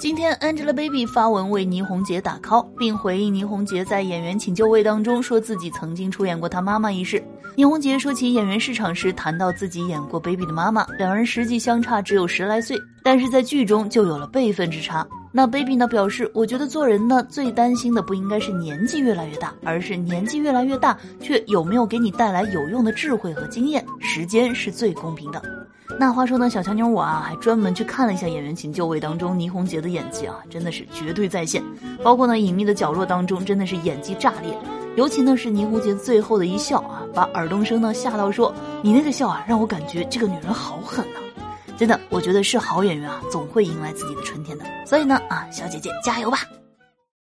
今天 Angelababy 发文为倪虹洁打 call，并回应倪虹洁在《演员请就位》当中说自己曾经出演过她妈妈一事。倪虹洁说起演员市场时，谈到自己演过 Baby 的妈妈，两人实际相差只有十来岁，但是在剧中就有了辈分之差。那 Baby 呢表示，我觉得做人呢最担心的不应该是年纪越来越大，而是年纪越来越大却有没有给你带来有用的智慧和经验。时间是最公平的。那话说呢，小强妞我啊，还专门去看了一下《演员请就位》当中倪虹洁的演技啊，真的是绝对在线。包括呢，《隐秘的角落》当中，真的是演技炸裂。尤其呢是倪虹洁最后的一笑啊，把尔冬升呢吓到说：“你那个笑啊，让我感觉这个女人好狠呐！”真的，我觉得是好演员啊，总会迎来自己的春天的。所以呢啊，小姐姐加油吧！